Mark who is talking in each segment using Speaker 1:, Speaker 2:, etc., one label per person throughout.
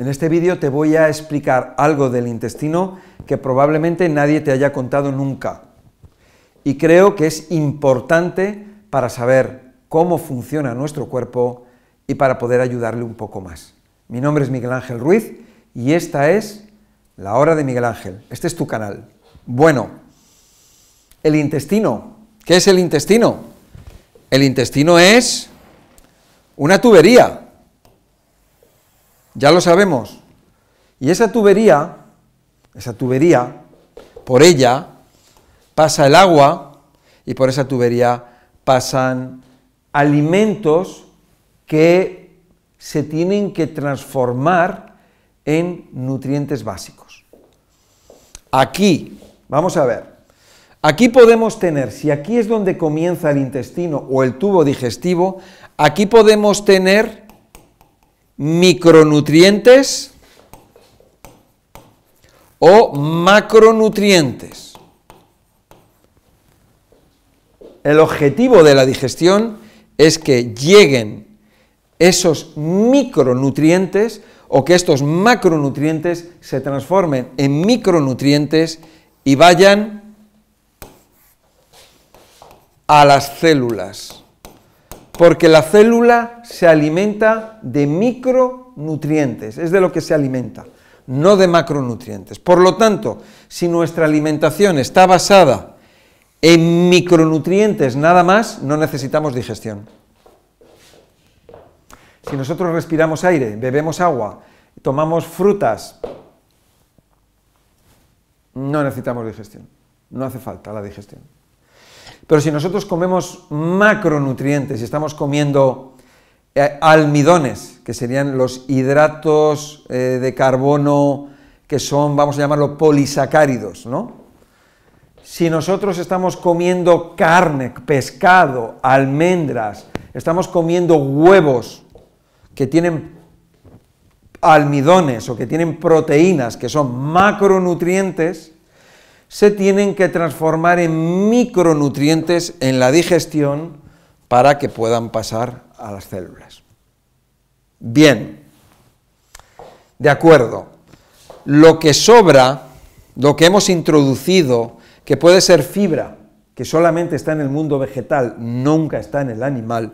Speaker 1: En este vídeo te voy a explicar algo del intestino que probablemente nadie te haya contado nunca. Y creo que es importante para saber cómo funciona nuestro cuerpo y para poder ayudarle un poco más. Mi nombre es Miguel Ángel Ruiz y esta es la hora de Miguel Ángel. Este es tu canal. Bueno, el intestino. ¿Qué es el intestino? El intestino es una tubería. Ya lo sabemos. Y esa tubería, esa tubería, por ella pasa el agua y por esa tubería pasan alimentos que se tienen que transformar en nutrientes básicos. Aquí, vamos a ver, aquí podemos tener, si aquí es donde comienza el intestino o el tubo digestivo, aquí podemos tener micronutrientes o macronutrientes. El objetivo de la digestión es que lleguen esos micronutrientes o que estos macronutrientes se transformen en micronutrientes y vayan a las células. Porque la célula se alimenta de micronutrientes, es de lo que se alimenta, no de macronutrientes. Por lo tanto, si nuestra alimentación está basada en micronutrientes nada más, no necesitamos digestión. Si nosotros respiramos aire, bebemos agua, tomamos frutas, no necesitamos digestión. No hace falta la digestión. Pero si nosotros comemos macronutrientes y estamos comiendo eh, almidones, que serían los hidratos eh, de carbono que son, vamos a llamarlo, polisacáridos, ¿no? Si nosotros estamos comiendo carne, pescado, almendras, estamos comiendo huevos que tienen almidones o que tienen proteínas, que son macronutrientes, se tienen que transformar en micronutrientes en la digestión para que puedan pasar a las células. Bien, de acuerdo, lo que sobra, lo que hemos introducido, que puede ser fibra, que solamente está en el mundo vegetal, nunca está en el animal,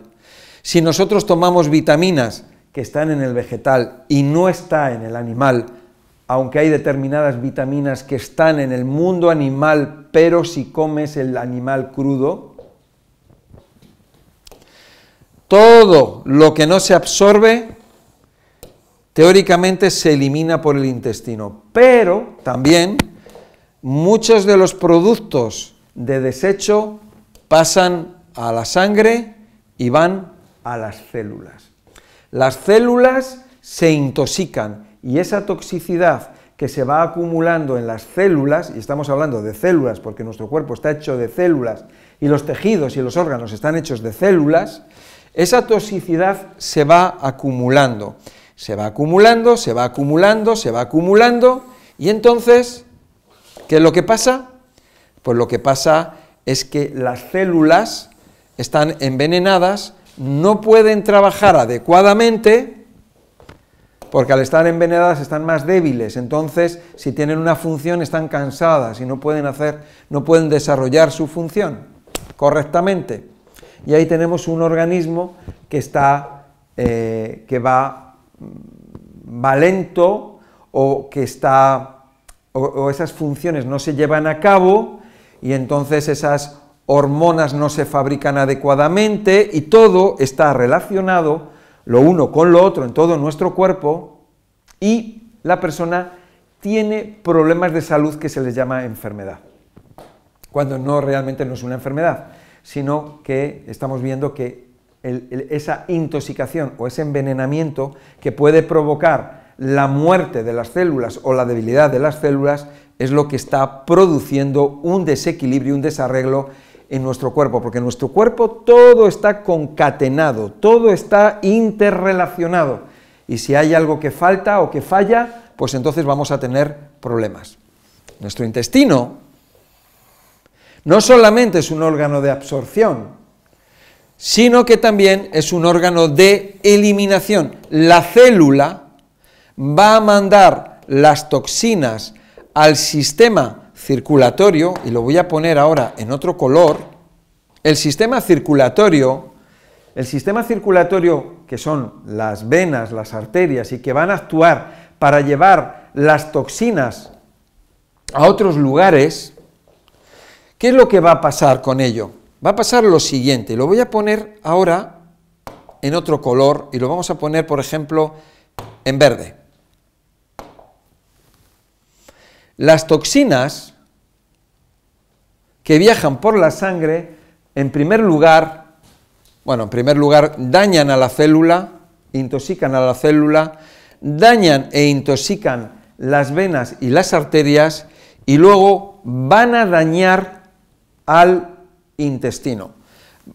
Speaker 1: si nosotros tomamos vitaminas que están en el vegetal y no está en el animal, aunque hay determinadas vitaminas que están en el mundo animal, pero si comes el animal crudo, todo lo que no se absorbe, teóricamente se elimina por el intestino, pero también muchos de los productos de desecho pasan a la sangre y van a las células. Las células se intoxican y esa toxicidad que se va acumulando en las células, y estamos hablando de células porque nuestro cuerpo está hecho de células y los tejidos y los órganos están hechos de células, esa toxicidad se va acumulando, se va acumulando, se va acumulando, se va acumulando, y entonces, ¿qué es lo que pasa? Pues lo que pasa es que las células están envenenadas no pueden trabajar adecuadamente porque al estar envenenadas están más débiles, entonces si tienen una función están cansadas y no pueden hacer, no pueden desarrollar su función correctamente. Y ahí tenemos un organismo que está, eh, que va, mm, va lento o que está, o esas funciones no se llevan a cabo y entonces esas hormonas no se fabrican adecuadamente y todo está relacionado lo uno con lo otro en todo nuestro cuerpo y la persona tiene problemas de salud que se les llama enfermedad, cuando no realmente no es una enfermedad, sino que estamos viendo que esa intoxicación o ese envenenamiento que puede provocar la muerte de las células o la debilidad de las células es lo que está produciendo un desequilibrio, un desarreglo en nuestro cuerpo, porque en nuestro cuerpo todo está concatenado, todo está interrelacionado. Y si hay algo que falta o que falla, pues entonces vamos a tener problemas. Nuestro intestino no solamente es un órgano de absorción, sino que también es un órgano de eliminación. La célula va a mandar las toxinas al sistema circulatorio, y lo voy a poner ahora en otro color, el sistema circulatorio, el sistema circulatorio que son las venas, las arterias y que van a actuar para llevar las toxinas a otros lugares, ¿qué es lo que va a pasar con ello? Va a pasar lo siguiente, lo voy a poner ahora en otro color y lo vamos a poner, por ejemplo, en verde. Las toxinas que viajan por la sangre, en primer lugar, bueno, en primer lugar, dañan a la célula, intoxican a la célula, dañan e intoxican las venas y las arterias y luego van a dañar al intestino.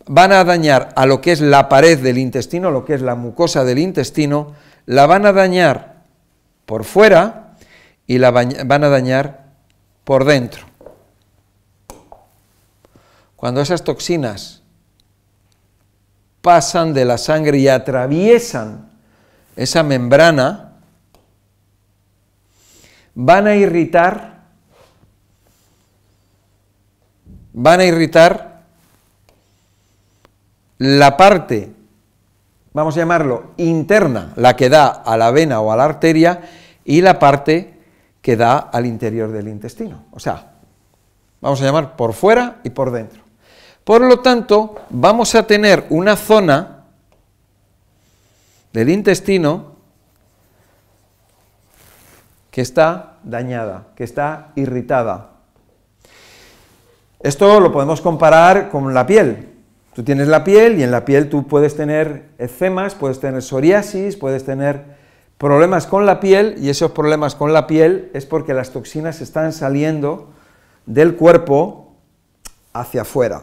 Speaker 1: Van a dañar a lo que es la pared del intestino, lo que es la mucosa del intestino, la van a dañar por fuera y la van a dañar por dentro. Cuando esas toxinas pasan de la sangre y atraviesan esa membrana, van a irritar, van a irritar la parte, vamos a llamarlo, interna, la que da a la vena o a la arteria, y la parte que da al interior del intestino. O sea, vamos a llamar por fuera y por dentro. Por lo tanto, vamos a tener una zona del intestino que está dañada, que está irritada. Esto lo podemos comparar con la piel. Tú tienes la piel y en la piel tú puedes tener eczemas, puedes tener psoriasis, puedes tener problemas con la piel y esos problemas con la piel es porque las toxinas están saliendo del cuerpo hacia afuera.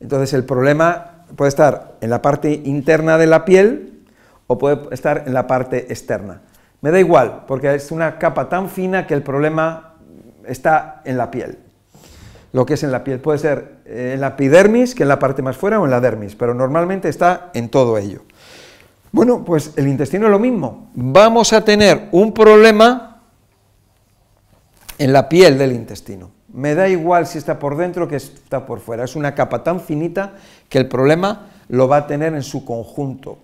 Speaker 1: Entonces el problema puede estar en la parte interna de la piel o puede estar en la parte externa. Me da igual, porque es una capa tan fina que el problema está en la piel lo que es en la piel. Puede ser eh, en la epidermis, que en la parte más fuera, o en la dermis, pero normalmente está en todo ello. Bueno, pues el intestino es lo mismo. Vamos a tener un problema en la piel del intestino. Me da igual si está por dentro que está por fuera. Es una capa tan finita que el problema lo va a tener en su conjunto.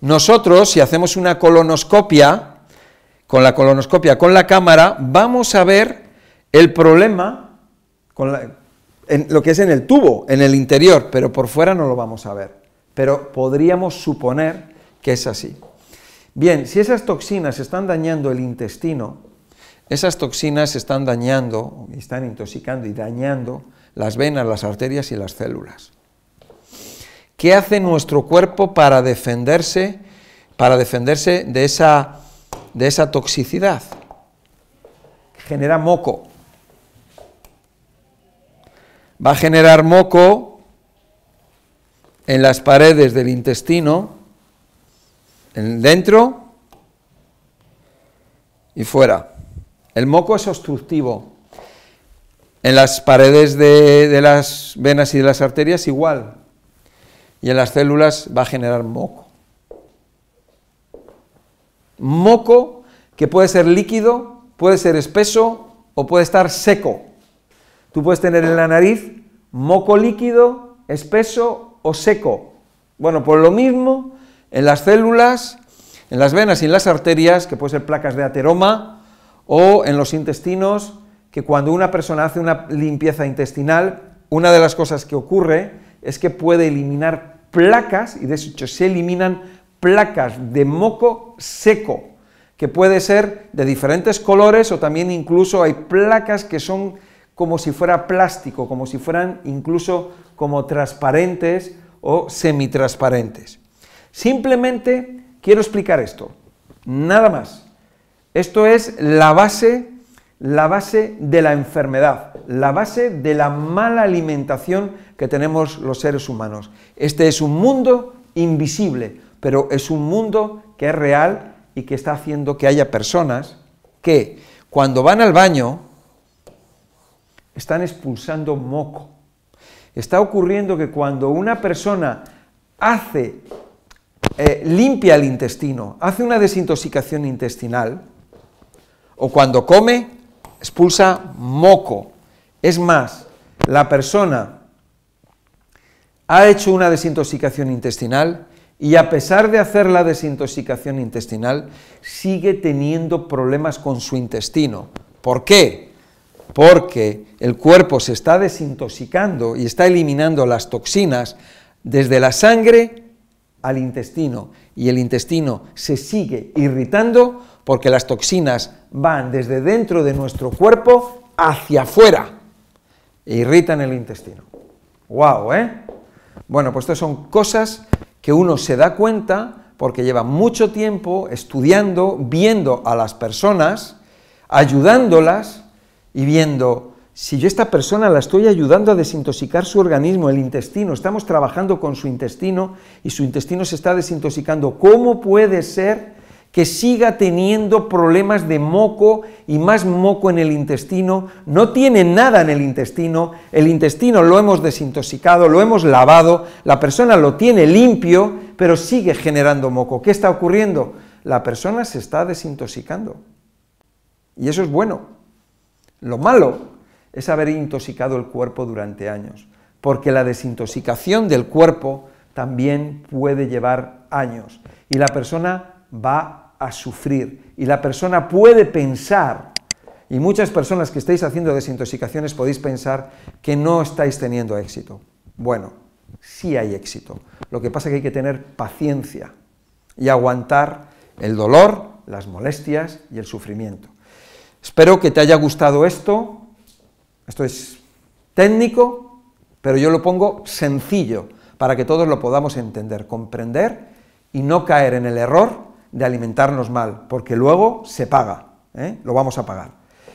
Speaker 1: Nosotros, si hacemos una colonoscopia, con la colonoscopia con la cámara, vamos a ver el problema en lo que es en el tubo, en el interior, pero por fuera no lo vamos a ver. Pero podríamos suponer que es así. Bien, si esas toxinas están dañando el intestino, esas toxinas están dañando, están intoxicando y dañando las venas, las arterias y las células. ¿Qué hace nuestro cuerpo para defenderse, para defenderse de esa, de esa toxicidad? Genera moco va a generar moco en las paredes del intestino, dentro y fuera. El moco es obstructivo. En las paredes de, de, las venas y de las arterias igual. Y en las células va a generar moco. Moco que puede ser líquido, puede ser espeso o puede estar seco. Tú puedes tener en la nariz moco líquido, espeso o seco. Bueno, por lo mismo, en las células, en las venas y en las arterias, que puede ser placas de ateroma, o en los intestinos, que cuando una persona hace una limpieza intestinal, una de las cosas que ocurre es que puede eliminar placas, y de hecho se eliminan placas de moco seco, que puede ser de diferentes colores o también incluso hay placas que son como si fuera plástico, como si fueran incluso como transparentes o semitransparentes. Simplemente quiero explicar esto, nada más. Esto es la base, la base de la enfermedad, la base de la mala alimentación que tenemos los seres humanos. Este es un mundo invisible, pero es un mundo que es real y que está haciendo que haya personas que cuando van al baño, están expulsando moco. Está ocurriendo que cuando una persona hace eh, limpia el intestino, hace una desintoxicación intestinal, o cuando come, expulsa moco. Es más, la persona ha hecho una desintoxicación intestinal y a pesar de hacer la desintoxicación intestinal, sigue teniendo problemas con su intestino. ¿Por qué? Porque el cuerpo se está desintoxicando y está eliminando las toxinas desde la sangre al intestino y el intestino se sigue irritando porque las toxinas van desde dentro de nuestro cuerpo hacia afuera e irritan el intestino. ¡Wow! ¿eh? Bueno, pues estas son cosas que uno se da cuenta porque lleva mucho tiempo estudiando, viendo a las personas, ayudándolas y viendo si yo a esta persona la estoy ayudando a desintoxicar su organismo, el intestino, estamos trabajando con su intestino y su intestino se está desintoxicando, ¿cómo puede ser que siga teniendo problemas de moco y más moco en el intestino, no tiene nada en el intestino, el intestino lo hemos desintoxicado, lo hemos lavado, la persona lo tiene limpio, pero sigue generando moco. ¿Qué está ocurriendo? La persona se está desintoxicando. Y eso es bueno. Lo malo es haber intoxicado el cuerpo durante años, porque la desintoxicación del cuerpo también puede llevar años y la persona va a sufrir y la persona puede pensar, y muchas personas que estáis haciendo desintoxicaciones podéis pensar que no estáis teniendo éxito. Bueno, sí hay éxito. Lo que pasa es que hay que tener paciencia y aguantar el dolor, las molestias y el sufrimiento. Espero que te haya gustado esto. Esto es técnico, pero yo lo pongo sencillo para que todos lo podamos entender, comprender y no caer en el error de alimentarnos mal, porque luego se paga, ¿eh? lo vamos a pagar.